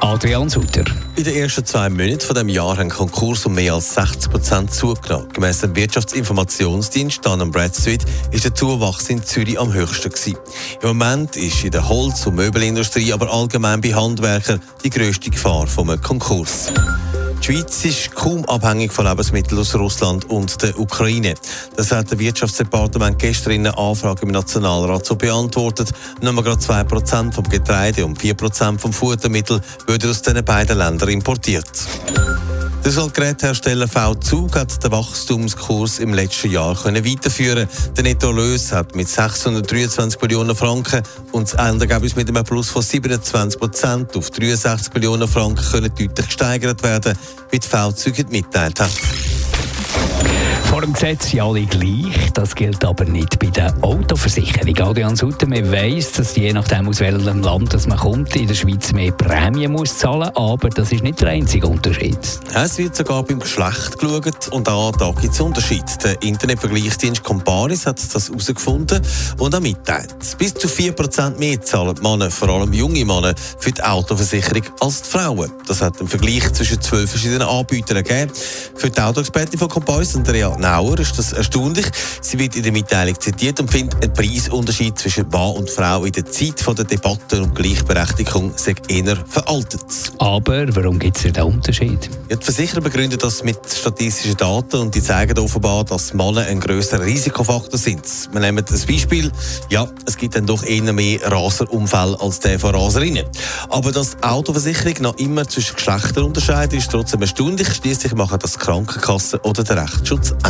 Adrian Sutter. In den ersten zwei Monaten von dem Jahr haben Konkurs um mehr als 60 Prozent zugenommen. Gemäss dem Wirtschaftsinformationsdienst Dun Bradstreet ist der Zuwachs in Zürich am höchsten gewesen. Im Moment ist in der Holz- und Möbelindustrie, aber allgemein bei Handwerkern die grösste Gefahr vom Konkurs. Die Schweiz ist kaum abhängig von Lebensmitteln aus Russland und der Ukraine. Das hat das Wirtschaftsdepartement gestern in einer Anfrage im Nationalrat so beantwortet. Nur gerade 2% vom Getreide und 4% vom Futtermittel würden aus diesen beiden Ländern importiert. Der Geräthersteller V-Zug hat den Wachstumskurs im letzten Jahr können weiterführen. Der Nettoerlös hat mit 623 Millionen Franken und das Endergebnis mit einem Plus von 27 Prozent auf 63 Millionen Franken können deutlich gesteigert werden, wie die V-Zug mitteilt hat. Vor dem Gesetz sind alle gleich. Das gilt aber nicht bei der Autoversicherung. Adrian Sutter, man weiss, dass je nachdem, aus welchem Land dass man kommt, in der Schweiz mehr Prämien muss zahlen aber das ist nicht der einzige Unterschied. Es wird sogar beim Geschlecht geschaut und auch da gibt es Unterschiede. Der Internetvergleichsdienst Comparis hat das herausgefunden und auch mitteilt. Bis zu 4% mehr zahlen die Männer, vor allem junge Männer, für die Autoversicherung als die Frauen. Das hat einen Vergleich zwischen zwölf verschiedenen Anbietern gegeben. Für die Autoexpertin von Comparis, Andrea Nauer ist das erstaunlich. Sie wird in der Mitteilung zitiert und findet, ein Preisunterschied zwischen Mann und Frau in der Zeit der Debatte um Gleichberechtigung sei eher veraltet. Aber warum gibt es den Unterschied? Ja, die Versicherer begründen das mit statistischen Daten und die zeigen offenbar, dass Männer ein grösserer Risikofaktor sind. Wir nehmen ein Beispiel. Ja, es gibt dann doch eher mehr Raserunfälle als der von Raserinnen. Aber dass die Autoversicherung noch immer zwischen Geschlechtern unterscheidet, ist trotzdem erstaunlich. Schließlich machen das Krankenkassen oder der Rechtsschutz auch.